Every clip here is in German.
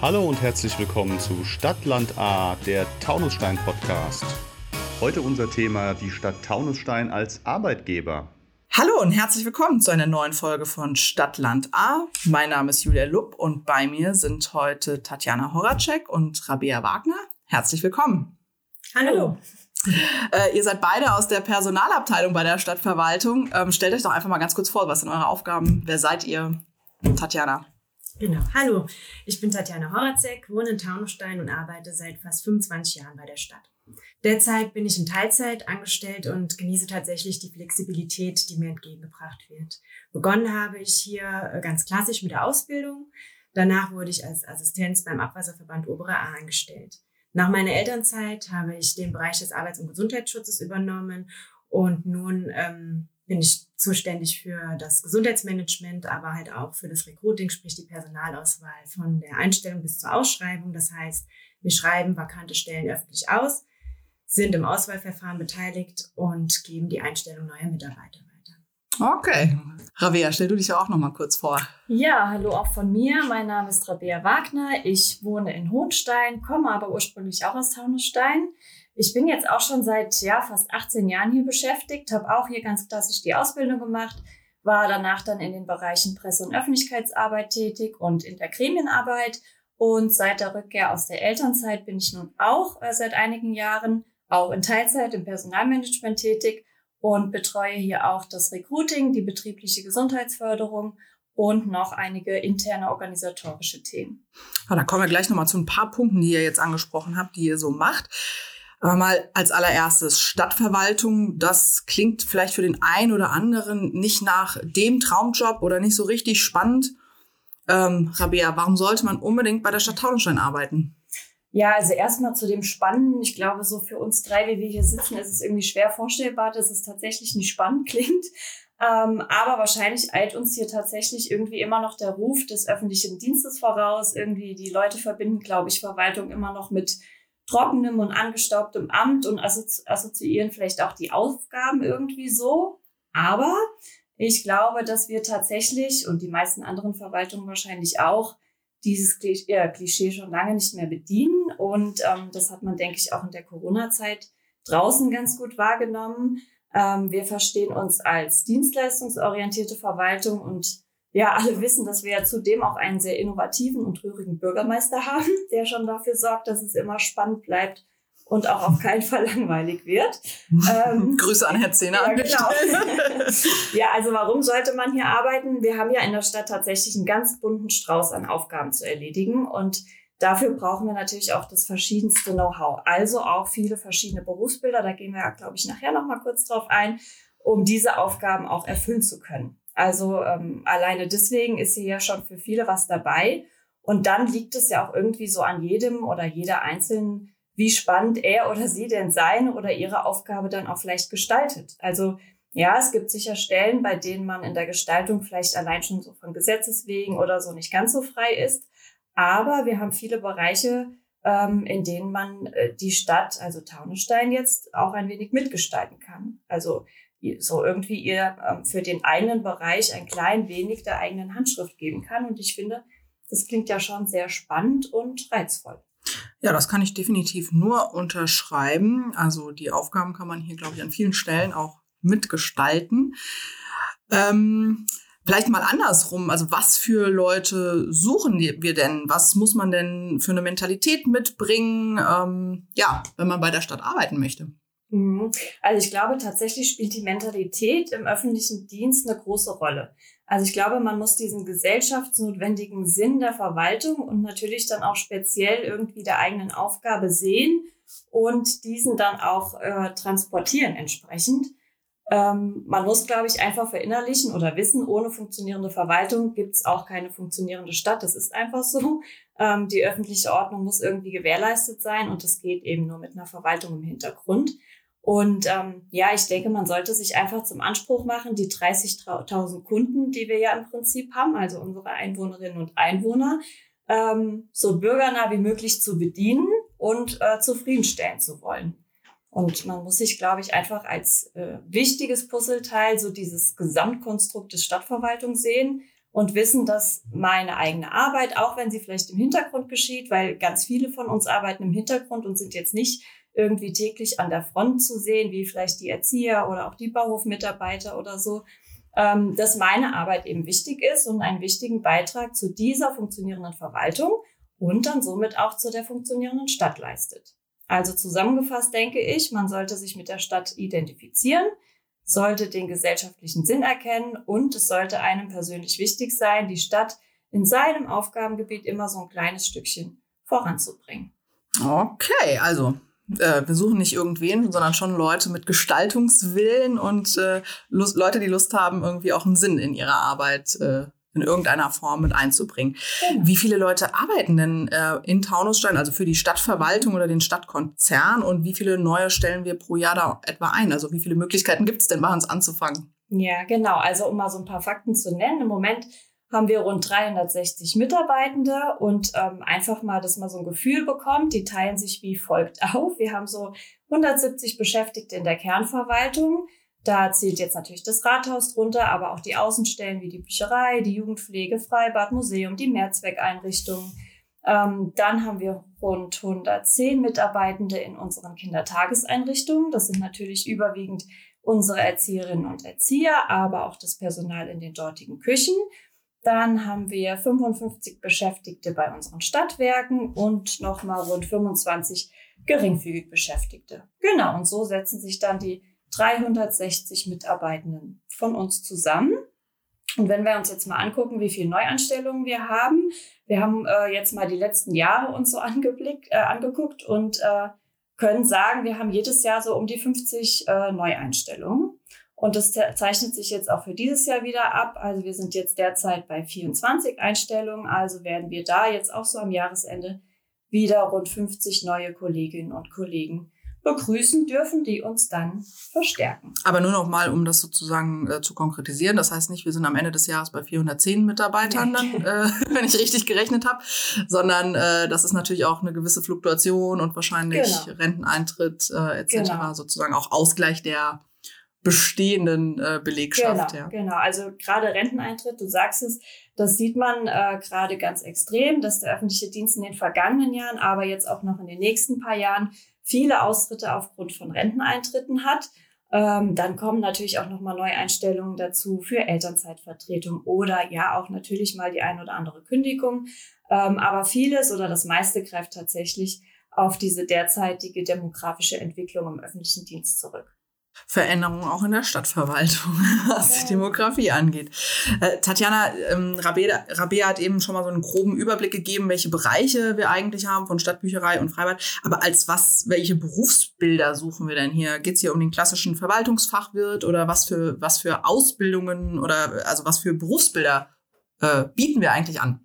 Hallo und herzlich willkommen zu Stadtland A, der Taunusstein Podcast. Heute unser Thema die Stadt Taunusstein als Arbeitgeber. Hallo und herzlich willkommen zu einer neuen Folge von Stadtland A. Mein Name ist Julia Lupp und bei mir sind heute Tatjana Horacek und Rabea Wagner. Herzlich willkommen. Hallo. Äh, ihr seid beide aus der Personalabteilung bei der Stadtverwaltung. Ähm, stellt euch doch einfach mal ganz kurz vor, was sind eure Aufgaben? Wer seid ihr? Tatjana. Genau. Hallo, ich bin Tatjana Horazek, wohne in Taunusstein und arbeite seit fast 25 Jahren bei der Stadt. Derzeit bin ich in Teilzeit angestellt und genieße tatsächlich die Flexibilität, die mir entgegengebracht wird. Begonnen habe ich hier äh, ganz klassisch mit der Ausbildung. Danach wurde ich als Assistenz beim Abwasserverband Obere A angestellt. Nach meiner Elternzeit habe ich den Bereich des Arbeits- und Gesundheitsschutzes übernommen und nun ähm, bin ich zuständig für das Gesundheitsmanagement, aber halt auch für das Recruiting, sprich die Personalauswahl von der Einstellung bis zur Ausschreibung. Das heißt, wir schreiben vakante Stellen öffentlich aus, sind im Auswahlverfahren beteiligt und geben die Einstellung neuer Mitarbeiter weiter. Okay. Rabea, stell du dich ja auch noch mal kurz vor. Ja, hallo auch von mir. Mein Name ist Rabea Wagner. Ich wohne in Hohenstein, komme aber ursprünglich auch aus Taunusstein. Ich bin jetzt auch schon seit ja, fast 18 Jahren hier beschäftigt, habe auch hier ganz klassisch die Ausbildung gemacht, war danach dann in den Bereichen Presse- und Öffentlichkeitsarbeit tätig und in der Gremienarbeit. Und seit der Rückkehr aus der Elternzeit bin ich nun auch äh, seit einigen Jahren auch in Teilzeit im Personalmanagement tätig und betreue hier auch das Recruiting, die betriebliche Gesundheitsförderung und noch einige interne organisatorische Themen. Ja, da kommen wir gleich nochmal zu ein paar Punkten, die ihr jetzt angesprochen habt, die ihr so macht. Aber mal als allererstes Stadtverwaltung, das klingt vielleicht für den einen oder anderen nicht nach dem Traumjob oder nicht so richtig spannend. Ähm, Rabea, warum sollte man unbedingt bei der Stadt Taunusstein arbeiten? Ja, also erstmal zu dem Spannenden. Ich glaube, so für uns drei, wie wir hier sitzen, ist es irgendwie schwer vorstellbar, dass es tatsächlich nicht spannend klingt. Ähm, aber wahrscheinlich eilt uns hier tatsächlich irgendwie immer noch der Ruf des öffentlichen Dienstes voraus. Irgendwie die Leute verbinden, glaube ich, Verwaltung immer noch mit trockenem und angestaubtem Amt und assoziieren vielleicht auch die Aufgaben irgendwie so. Aber ich glaube, dass wir tatsächlich und die meisten anderen Verwaltungen wahrscheinlich auch dieses Klischee schon lange nicht mehr bedienen. Und ähm, das hat man, denke ich, auch in der Corona-Zeit draußen ganz gut wahrgenommen. Ähm, wir verstehen uns als dienstleistungsorientierte Verwaltung und ja, alle wissen, dass wir ja zudem auch einen sehr innovativen und rührigen Bürgermeister haben, der schon dafür sorgt, dass es immer spannend bleibt und auch auf keinen Fall langweilig wird. Ähm, Grüße an Herrn Zehner. Ja, genau. ja, also warum sollte man hier arbeiten? Wir haben ja in der Stadt tatsächlich einen ganz bunten Strauß an Aufgaben zu erledigen und dafür brauchen wir natürlich auch das verschiedenste Know-how. Also auch viele verschiedene Berufsbilder. Da gehen wir glaube ich, nachher noch mal kurz drauf ein, um diese Aufgaben auch erfüllen zu können. Also ähm, alleine deswegen ist hier ja schon für viele was dabei. Und dann liegt es ja auch irgendwie so an jedem oder jeder Einzelnen, wie spannend er oder sie denn seine oder ihre Aufgabe dann auch vielleicht gestaltet. Also ja, es gibt sicher Stellen, bei denen man in der Gestaltung vielleicht allein schon so von Gesetzes wegen oder so nicht ganz so frei ist. Aber wir haben viele Bereiche, ähm, in denen man äh, die Stadt, also Taunusstein jetzt, auch ein wenig mitgestalten kann. Also so irgendwie ihr ähm, für den eigenen Bereich ein klein wenig der eigenen Handschrift geben kann. Und ich finde, das klingt ja schon sehr spannend und reizvoll. Ja, das kann ich definitiv nur unterschreiben. Also die Aufgaben kann man hier, glaube ich, an vielen Stellen auch mitgestalten. Ähm, vielleicht mal andersrum. Also was für Leute suchen wir denn? Was muss man denn für eine Mentalität mitbringen? Ähm, ja, wenn man bei der Stadt arbeiten möchte. Mhm. Also ich glaube, tatsächlich spielt die Mentalität im öffentlichen Dienst eine große Rolle. Also ich glaube, man muss diesen gesellschaftsnotwendigen Sinn der Verwaltung und natürlich dann auch speziell irgendwie der eigenen Aufgabe sehen und diesen dann auch äh, transportieren entsprechend. Ähm, man muss, glaube ich, einfach verinnerlichen oder wissen, ohne funktionierende Verwaltung gibt es auch keine funktionierende Stadt. Das ist einfach so. Ähm, die öffentliche Ordnung muss irgendwie gewährleistet sein und das geht eben nur mit einer Verwaltung im Hintergrund. Und ähm, ja, ich denke, man sollte sich einfach zum Anspruch machen, die 30.000 Kunden, die wir ja im Prinzip haben, also unsere Einwohnerinnen und Einwohner, ähm, so bürgernah wie möglich zu bedienen und äh, zufriedenstellen zu wollen. Und man muss sich, glaube ich, einfach als äh, wichtiges Puzzleteil so dieses Gesamtkonstrukt des Stadtverwaltung sehen und wissen, dass meine eigene Arbeit, auch wenn sie vielleicht im Hintergrund geschieht, weil ganz viele von uns arbeiten im Hintergrund und sind jetzt nicht irgendwie täglich an der Front zu sehen, wie vielleicht die Erzieher oder auch die Bauhofmitarbeiter oder so, ähm, dass meine Arbeit eben wichtig ist und einen wichtigen Beitrag zu dieser funktionierenden Verwaltung und dann somit auch zu der funktionierenden Stadt leistet. Also zusammengefasst denke ich, man sollte sich mit der Stadt identifizieren, sollte den gesellschaftlichen Sinn erkennen und es sollte einem persönlich wichtig sein, die Stadt in seinem Aufgabengebiet immer so ein kleines Stückchen voranzubringen. Okay, also äh, wir suchen nicht irgendwen, sondern schon Leute mit Gestaltungswillen und äh, Lust, Leute, die Lust haben, irgendwie auch einen Sinn in ihrer Arbeit äh, in irgendeiner Form mit einzubringen. Genau. Wie viele Leute arbeiten denn äh, in Taunusstein, also für die Stadtverwaltung oder den Stadtkonzern und wie viele neue stellen wir pro Jahr da etwa ein? Also wie viele Möglichkeiten gibt es denn bei uns anzufangen? Ja, genau. Also um mal so ein paar Fakten zu nennen, im Moment haben wir rund 360 Mitarbeitende und ähm, einfach mal, dass man so ein Gefühl bekommt, die teilen sich wie folgt auf. Wir haben so 170 Beschäftigte in der Kernverwaltung. Da zählt jetzt natürlich das Rathaus drunter, aber auch die Außenstellen wie die Bücherei, die Jugendpflege, Freibad, Museum, die Mehrzweckeinrichtungen. Ähm, dann haben wir rund 110 Mitarbeitende in unseren Kindertageseinrichtungen. Das sind natürlich überwiegend unsere Erzieherinnen und Erzieher, aber auch das Personal in den dortigen Küchen. Dann haben wir 55 Beschäftigte bei unseren Stadtwerken und nochmal rund 25 geringfügig Beschäftigte. Genau, und so setzen sich dann die 360 Mitarbeitenden von uns zusammen. Und wenn wir uns jetzt mal angucken, wie viele Neuanstellungen wir haben, wir haben äh, jetzt mal die letzten Jahre uns so angeblickt, äh, angeguckt und äh, können sagen, wir haben jedes Jahr so um die 50 äh, Neueinstellungen. Und das zeichnet sich jetzt auch für dieses Jahr wieder ab. Also wir sind jetzt derzeit bei 24 Einstellungen. Also werden wir da jetzt auch so am Jahresende wieder rund 50 neue Kolleginnen und Kollegen begrüßen dürfen, die uns dann verstärken. Aber nur noch mal, um das sozusagen äh, zu konkretisieren. Das heißt nicht, wir sind am Ende des Jahres bei 410 Mitarbeitern, dann, äh, wenn ich richtig gerechnet habe, sondern äh, das ist natürlich auch eine gewisse Fluktuation und wahrscheinlich genau. Renteneintritt äh, etc. Genau. sozusagen auch Ausgleich der bestehenden äh, Belegschaft. Genau, ja. genau. Also gerade Renteneintritt, du sagst es, das sieht man äh, gerade ganz extrem, dass der öffentliche Dienst in den vergangenen Jahren, aber jetzt auch noch in den nächsten paar Jahren viele Austritte aufgrund von Renteneintritten hat. Ähm, dann kommen natürlich auch nochmal Neueinstellungen dazu für Elternzeitvertretung oder ja auch natürlich mal die ein oder andere Kündigung. Ähm, aber vieles oder das meiste greift tatsächlich auf diese derzeitige demografische Entwicklung im öffentlichen Dienst zurück. Veränderungen auch in der Stadtverwaltung, was die Demografie angeht. Äh, Tatjana ähm, Rabea, Rabea hat eben schon mal so einen groben Überblick gegeben, welche Bereiche wir eigentlich haben von Stadtbücherei und Freibad. Aber als was, welche Berufsbilder suchen wir denn hier? Geht es hier um den klassischen Verwaltungsfachwirt oder was für, was für Ausbildungen oder also was für Berufsbilder äh, bieten wir eigentlich an?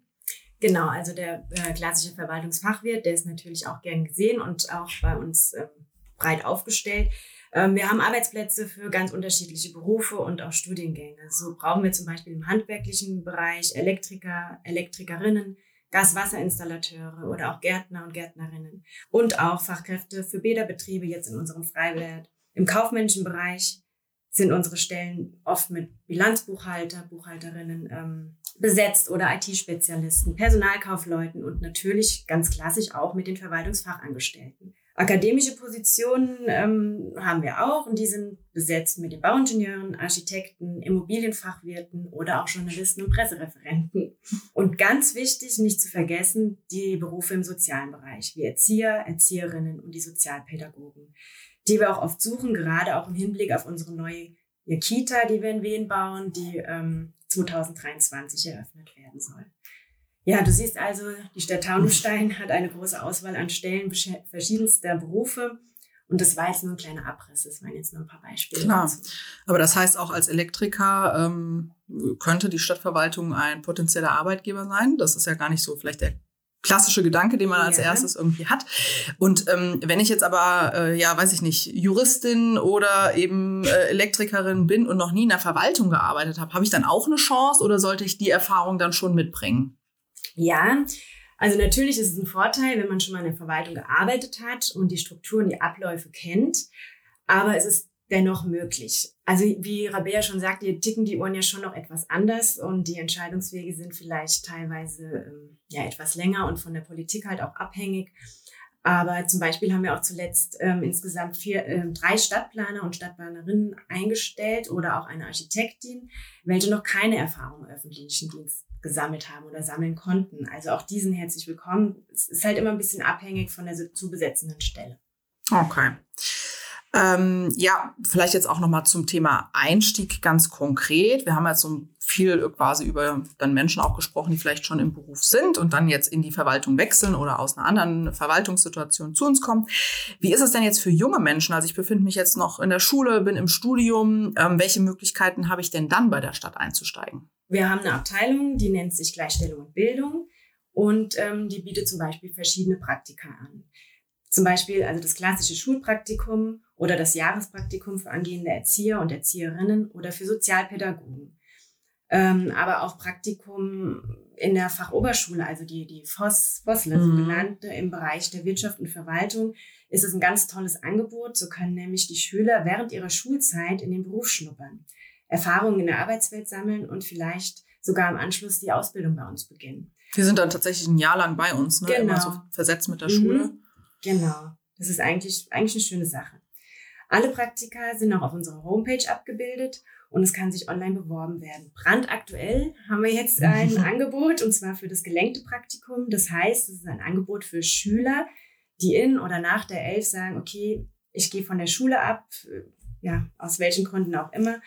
Genau, also der äh, klassische Verwaltungsfachwirt, der ist natürlich auch gern gesehen und auch bei uns ähm, breit aufgestellt. Ähm, wir haben Arbeitsplätze für ganz unterschiedliche Berufe und auch Studiengänge. So brauchen wir zum Beispiel im handwerklichen Bereich Elektriker, Elektrikerinnen, Gas-Wasser-Installateure oder auch Gärtner und Gärtnerinnen und auch Fachkräfte für Bäderbetriebe jetzt in unserem Freiwert. Im kaufmännischen Bereich sind unsere Stellen oft mit Bilanzbuchhalter, Buchhalterinnen ähm, besetzt oder IT-Spezialisten, Personalkaufleuten und natürlich ganz klassisch auch mit den Verwaltungsfachangestellten. Akademische Positionen ähm, haben wir auch und die sind besetzt mit den Bauingenieuren, Architekten, Immobilienfachwirten oder auch Journalisten und Pressereferenten. Und ganz wichtig, nicht zu vergessen, die Berufe im sozialen Bereich, wie Erzieher, Erzieherinnen und die Sozialpädagogen, die wir auch oft suchen, gerade auch im Hinblick auf unsere neue Kita, die wir in Wien bauen, die ähm, 2023 eröffnet werden soll. Ja, du siehst also, die Stadt Taunusstein hat eine große Auswahl an Stellen verschiedenster Berufe. Und das war jetzt nur ein kleiner Abriss, das waren jetzt nur ein paar Beispiele. Klar, dazu. aber das heißt auch als Elektriker ähm, könnte die Stadtverwaltung ein potenzieller Arbeitgeber sein. Das ist ja gar nicht so vielleicht der klassische Gedanke, den man als ja. erstes irgendwie hat. Und ähm, wenn ich jetzt aber, äh, ja, weiß ich nicht, Juristin oder eben äh, Elektrikerin bin und noch nie in der Verwaltung gearbeitet habe, habe ich dann auch eine Chance oder sollte ich die Erfahrung dann schon mitbringen? Ja, also natürlich ist es ein Vorteil, wenn man schon mal in der Verwaltung gearbeitet hat und die Strukturen, die Abläufe kennt. Aber es ist dennoch möglich. Also wie Rabea schon sagt, hier ticken die Uhren ja schon noch etwas anders und die Entscheidungswege sind vielleicht teilweise ähm, ja etwas länger und von der Politik halt auch abhängig. Aber zum Beispiel haben wir auch zuletzt ähm, insgesamt vier, ähm, drei Stadtplaner und Stadtplanerinnen eingestellt oder auch eine Architektin, welche noch keine Erfahrung im öffentlichen Dienst gesammelt haben oder sammeln konnten. Also auch diesen herzlich willkommen. Es ist halt immer ein bisschen abhängig von der zu besetzenden Stelle. Okay. Ähm, ja, vielleicht jetzt auch nochmal zum Thema Einstieg ganz konkret. Wir haben jetzt so viel quasi über dann Menschen auch gesprochen, die vielleicht schon im Beruf sind und dann jetzt in die Verwaltung wechseln oder aus einer anderen Verwaltungssituation zu uns kommen. Wie ist es denn jetzt für junge Menschen? Also ich befinde mich jetzt noch in der Schule, bin im Studium. Ähm, welche Möglichkeiten habe ich denn dann bei der Stadt einzusteigen? Wir haben eine Abteilung, die nennt sich Gleichstellung und Bildung und ähm, die bietet zum Beispiel verschiedene Praktika an. Zum Beispiel also das klassische Schulpraktikum oder das Jahrespraktikum für angehende Erzieher und Erzieherinnen oder für Sozialpädagogen. Ähm, aber auch Praktikum in der Fachoberschule, also die, die FOS, FOSLE, mhm. sogenannte, im Bereich der Wirtschaft und Verwaltung, ist es ein ganz tolles Angebot. So können nämlich die Schüler während ihrer Schulzeit in den Beruf schnuppern, Erfahrungen in der Arbeitswelt sammeln und vielleicht sogar im Anschluss die Ausbildung bei uns beginnen. Die sind dann tatsächlich ein Jahr lang bei uns, ne? Genau. Immer so versetzt mit der mhm. Schule. Genau. Das ist eigentlich, eigentlich eine schöne Sache. Alle Praktika sind auch auf unserer Homepage abgebildet und es kann sich online beworben werden. Brandaktuell haben wir jetzt ein Angebot und zwar für das gelenkte Praktikum. Das heißt, es ist ein Angebot für Schüler, die in oder nach der Elf sagen, okay, ich gehe von der Schule ab, ja, aus welchen Gründen auch immer,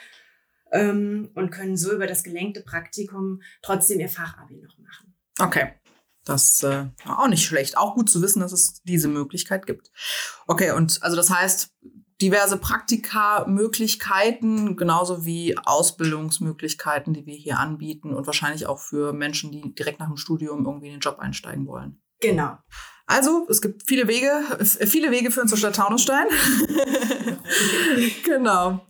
ähm, und können so über das gelenkte Praktikum trotzdem ihr Fachabi noch machen. Okay. Das äh, auch nicht schlecht. Auch gut zu wissen, dass es diese Möglichkeit gibt. Okay, und also das heißt, diverse Praktika-Möglichkeiten, genauso wie Ausbildungsmöglichkeiten, die wir hier anbieten und wahrscheinlich auch für Menschen, die direkt nach dem Studium irgendwie in den Job einsteigen wollen. Genau. Also, es gibt viele Wege, viele Wege führen zur Stadt Taunusstein. genau.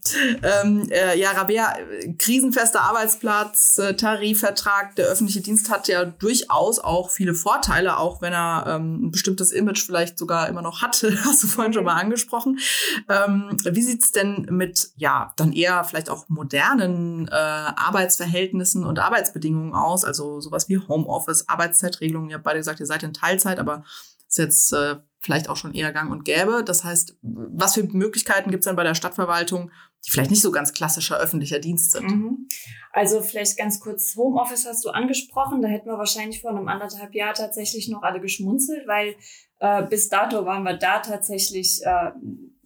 Ähm, äh, ja, Rabea, krisenfester Arbeitsplatz, äh, Tarifvertrag, der öffentliche Dienst hat ja durchaus auch viele Vorteile, auch wenn er ähm, ein bestimmtes Image vielleicht sogar immer noch hat, hast du vorhin schon mal angesprochen. Ähm, wie sieht's denn mit, ja, dann eher vielleicht auch modernen äh, Arbeitsverhältnissen und Arbeitsbedingungen aus? Also sowas wie Homeoffice, Arbeitszeitregelungen. Ihr habt beide gesagt, ihr seid in Teilzeit, aber ist jetzt äh, vielleicht auch schon eher gang und gäbe. Das heißt, was für Möglichkeiten gibt es dann bei der Stadtverwaltung, die vielleicht nicht so ganz klassischer öffentlicher Dienst sind? Mhm. Also vielleicht ganz kurz, Homeoffice hast du angesprochen. Da hätten wir wahrscheinlich vor einem anderthalb Jahr tatsächlich noch alle geschmunzelt, weil äh, bis dato waren wir da tatsächlich äh,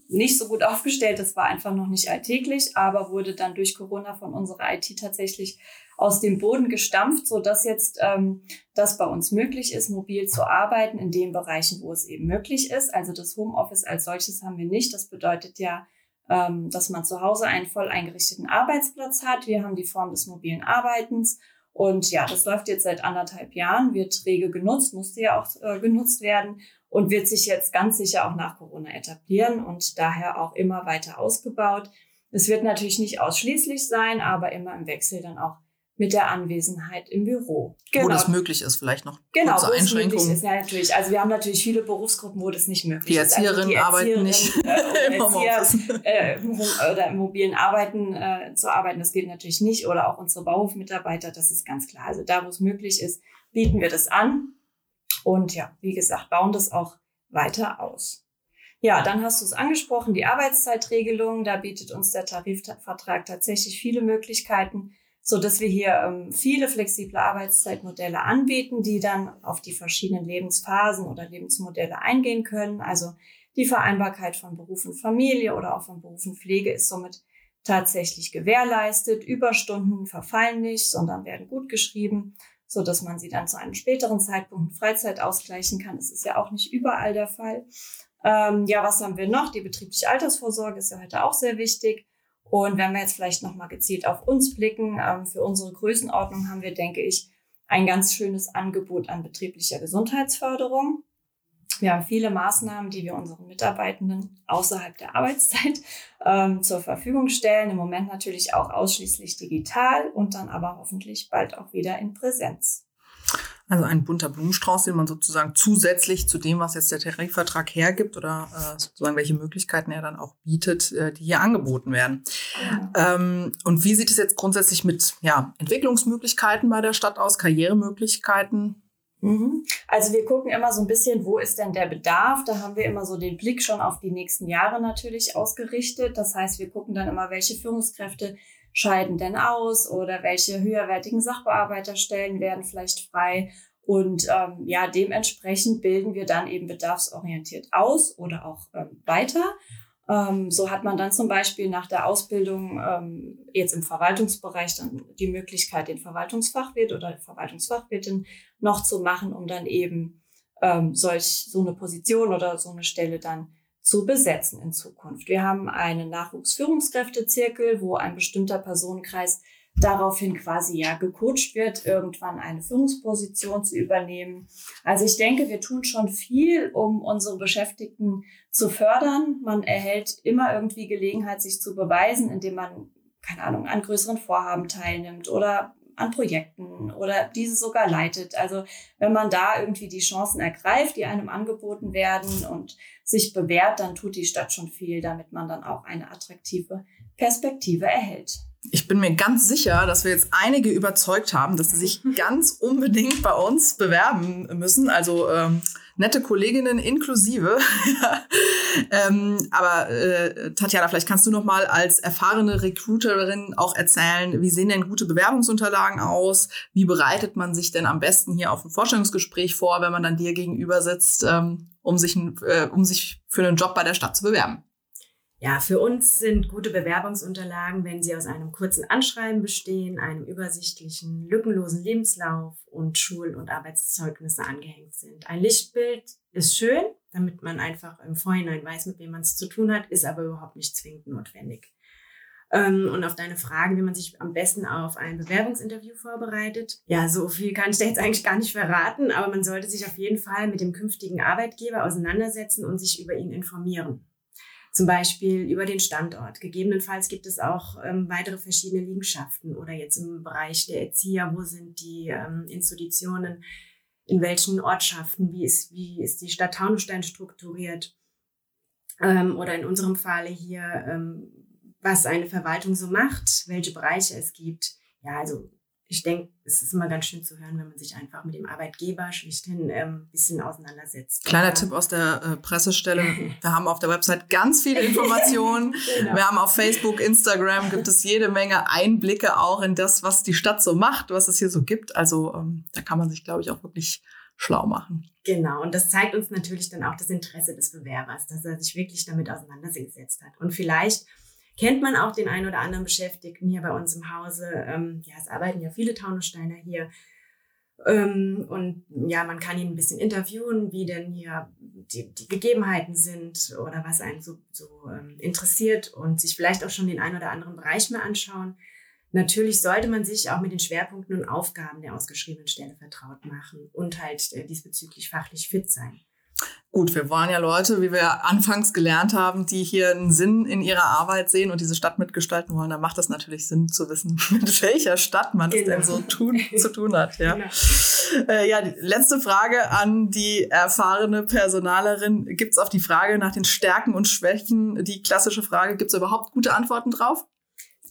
nicht so gut aufgestellt. Das war einfach noch nicht alltäglich, aber wurde dann durch Corona von unserer IT tatsächlich aus dem Boden gestampft, so dass jetzt ähm, das bei uns möglich ist, mobil zu arbeiten in den Bereichen, wo es eben möglich ist. Also das Homeoffice als solches haben wir nicht. Das bedeutet ja, ähm, dass man zu Hause einen voll eingerichteten Arbeitsplatz hat. Wir haben die Form des mobilen Arbeitens. Und ja, das läuft jetzt seit anderthalb Jahren, wird rege genutzt, musste ja auch äh, genutzt werden und wird sich jetzt ganz sicher auch nach Corona etablieren und daher auch immer weiter ausgebaut. Es wird natürlich nicht ausschließlich sein, aber immer im Wechsel dann auch mit der Anwesenheit im Büro. Genau. Wo das möglich ist, vielleicht noch genau, kurze Einschränkungen. Möglich ist, ja, natürlich. Also wir haben natürlich viele Berufsgruppen, wo das nicht möglich die ist. Also die arbeiten nicht äh, im Erzieher, äh, oder im mobilen Arbeiten äh, zu arbeiten, das geht natürlich nicht. Oder auch unsere Bauhofmitarbeiter, das ist ganz klar. Also da, wo es möglich ist, bieten wir das an. Und ja, wie gesagt, bauen das auch weiter aus. Ja, dann hast du es angesprochen, die Arbeitszeitregelung. Da bietet uns der Tarifvertrag tatsächlich viele Möglichkeiten, so dass wir hier ähm, viele flexible Arbeitszeitmodelle anbieten, die dann auf die verschiedenen Lebensphasen oder Lebensmodelle eingehen können. Also die Vereinbarkeit von Beruf und Familie oder auch von Beruf und Pflege ist somit tatsächlich gewährleistet. Überstunden verfallen nicht, sondern werden gut geschrieben so dass man sie dann zu einem späteren Zeitpunkt Freizeit ausgleichen kann. Das ist ja auch nicht überall der Fall. Ähm, ja, was haben wir noch? Die betriebliche Altersvorsorge ist ja heute auch sehr wichtig. Und wenn wir jetzt vielleicht nochmal gezielt auf uns blicken, ähm, für unsere Größenordnung haben wir, denke ich, ein ganz schönes Angebot an betrieblicher Gesundheitsförderung. Wir haben viele Maßnahmen, die wir unseren Mitarbeitenden außerhalb der Arbeitszeit ähm, zur Verfügung stellen. Im Moment natürlich auch ausschließlich digital und dann aber hoffentlich bald auch wieder in Präsenz. Also ein bunter Blumenstrauß, den man sozusagen zusätzlich zu dem, was jetzt der Tarifvertrag hergibt oder äh, sozusagen welche Möglichkeiten er dann auch bietet, äh, die hier angeboten werden. Ähm, und wie sieht es jetzt grundsätzlich mit ja, Entwicklungsmöglichkeiten bei der Stadt aus, Karrieremöglichkeiten? Mhm. Also wir gucken immer so ein bisschen, wo ist denn der Bedarf? Da haben wir immer so den Blick schon auf die nächsten Jahre natürlich ausgerichtet. Das heißt, wir gucken dann immer, welche Führungskräfte scheiden denn aus oder welche höherwertigen Sachbearbeiterstellen werden vielleicht frei. Und ähm, ja, dementsprechend bilden wir dann eben bedarfsorientiert aus oder auch ähm, weiter. Ähm, so hat man dann zum Beispiel nach der Ausbildung ähm, jetzt im Verwaltungsbereich dann die Möglichkeit, den Verwaltungsfachwirt oder Verwaltungsfachwirtin noch zu machen, um dann eben ähm, solch so eine Position oder so eine Stelle dann zu besetzen in Zukunft. Wir haben einen Nachwuchsführungskräftezirkel, wo ein bestimmter Personenkreis daraufhin quasi ja gecoacht wird, irgendwann eine Führungsposition zu übernehmen. Also ich denke, wir tun schon viel, um unsere Beschäftigten zu fördern. Man erhält immer irgendwie Gelegenheit, sich zu beweisen, indem man, keine Ahnung, an größeren Vorhaben teilnimmt oder an Projekten oder diese sogar leitet. Also wenn man da irgendwie die Chancen ergreift, die einem angeboten werden und sich bewährt, dann tut die Stadt schon viel, damit man dann auch eine attraktive Perspektive erhält. Ich bin mir ganz sicher, dass wir jetzt einige überzeugt haben, dass sie sich ganz unbedingt bei uns bewerben müssen. Also ähm, nette Kolleginnen inklusive. ähm, aber äh, Tatjana, vielleicht kannst du noch mal als erfahrene Recruiterin auch erzählen, wie sehen denn gute Bewerbungsunterlagen aus? Wie bereitet man sich denn am besten hier auf ein Vorstellungsgespräch vor, wenn man dann dir gegenüber sitzt, ähm, um, sich, äh, um sich für einen Job bei der Stadt zu bewerben? Ja, für uns sind gute Bewerbungsunterlagen, wenn sie aus einem kurzen Anschreiben bestehen, einem übersichtlichen, lückenlosen Lebenslauf und Schul- und Arbeitszeugnisse angehängt sind. Ein Lichtbild ist schön, damit man einfach im Vorhinein weiß, mit wem man es zu tun hat, ist aber überhaupt nicht zwingend notwendig. Ähm, und auf deine Frage, wie man sich am besten auf ein Bewerbungsinterview vorbereitet. Ja, so viel kann ich da jetzt eigentlich gar nicht verraten, aber man sollte sich auf jeden Fall mit dem künftigen Arbeitgeber auseinandersetzen und sich über ihn informieren zum Beispiel über den Standort. Gegebenenfalls gibt es auch ähm, weitere verschiedene Liegenschaften oder jetzt im Bereich der Erzieher, wo sind die ähm, Institutionen, in welchen Ortschaften, wie ist, wie ist die Stadt Taunusstein strukturiert ähm, oder in unserem Falle hier, ähm, was eine Verwaltung so macht, welche Bereiche es gibt. Ja, also ich denke, es ist immer ganz schön zu hören, wenn man sich einfach mit dem Arbeitgeber schlichthin ein ähm, bisschen auseinandersetzt. Kleiner ja. Tipp aus der äh, Pressestelle. Wir haben auf der Website ganz viele Informationen. genau. Wir haben auf Facebook, Instagram gibt es jede Menge Einblicke auch in das, was die Stadt so macht, was es hier so gibt. Also ähm, da kann man sich, glaube ich, auch wirklich schlau machen. Genau, und das zeigt uns natürlich dann auch das Interesse des Bewerbers, dass er sich wirklich damit auseinandergesetzt hat. Und vielleicht kennt man auch den einen oder anderen Beschäftigten hier bei uns im Hause. Ähm, ja, es arbeiten ja viele Taunussteiner hier. Ähm, und ja, man kann ihn ein bisschen interviewen, wie denn hier die, die Gegebenheiten sind oder was einen so, so ähm, interessiert und sich vielleicht auch schon den einen oder anderen Bereich mal anschauen. Natürlich sollte man sich auch mit den Schwerpunkten und Aufgaben der ausgeschriebenen Stelle vertraut machen und halt äh, diesbezüglich fachlich fit sein. Gut, wir wollen ja Leute, wie wir anfangs gelernt haben, die hier einen Sinn in ihrer Arbeit sehen und diese Stadt mitgestalten wollen. Da macht es natürlich Sinn zu wissen, mit welcher Stadt man genau. es denn so tun, zu tun hat. Ja, genau. äh, ja letzte Frage an die erfahrene Personalerin. Gibt es auf die Frage nach den Stärken und Schwächen die klassische Frage, gibt es überhaupt gute Antworten drauf?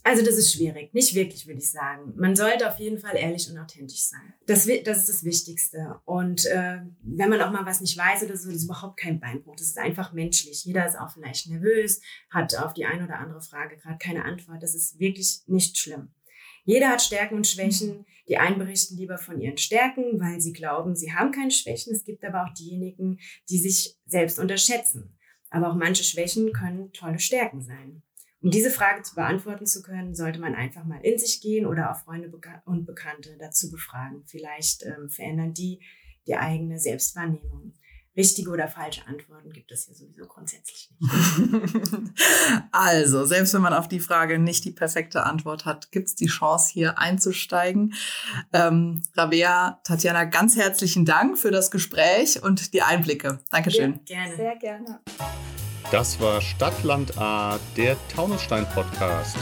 Also das ist schwierig, nicht wirklich, würde ich sagen. Man sollte auf jeden Fall ehrlich und authentisch sein. Das, das ist das Wichtigste. Und äh, wenn man auch mal was nicht weiß oder so, das ist überhaupt kein Beinbruch. Das ist einfach menschlich. Jeder ist auch vielleicht nervös, hat auf die eine oder andere Frage gerade keine Antwort. Das ist wirklich nicht schlimm. Jeder hat Stärken und Schwächen. Die einen berichten lieber von ihren Stärken, weil sie glauben, sie haben keine Schwächen. Es gibt aber auch diejenigen, die sich selbst unterschätzen. Aber auch manche Schwächen können tolle Stärken sein. Um diese Frage zu beantworten zu können, sollte man einfach mal in sich gehen oder auch Freunde und Bekannte dazu befragen. Vielleicht ähm, verändern die die eigene Selbstwahrnehmung. Richtige oder falsche Antworten gibt es ja sowieso grundsätzlich nicht. Also, selbst wenn man auf die Frage nicht die perfekte Antwort hat, gibt es die Chance, hier einzusteigen. Ähm, Rabea, Tatjana, ganz herzlichen Dank für das Gespräch und die Einblicke. Dankeschön. Ja, gerne. Sehr gerne. Das war Stadtland A, der Taunusstein Podcast.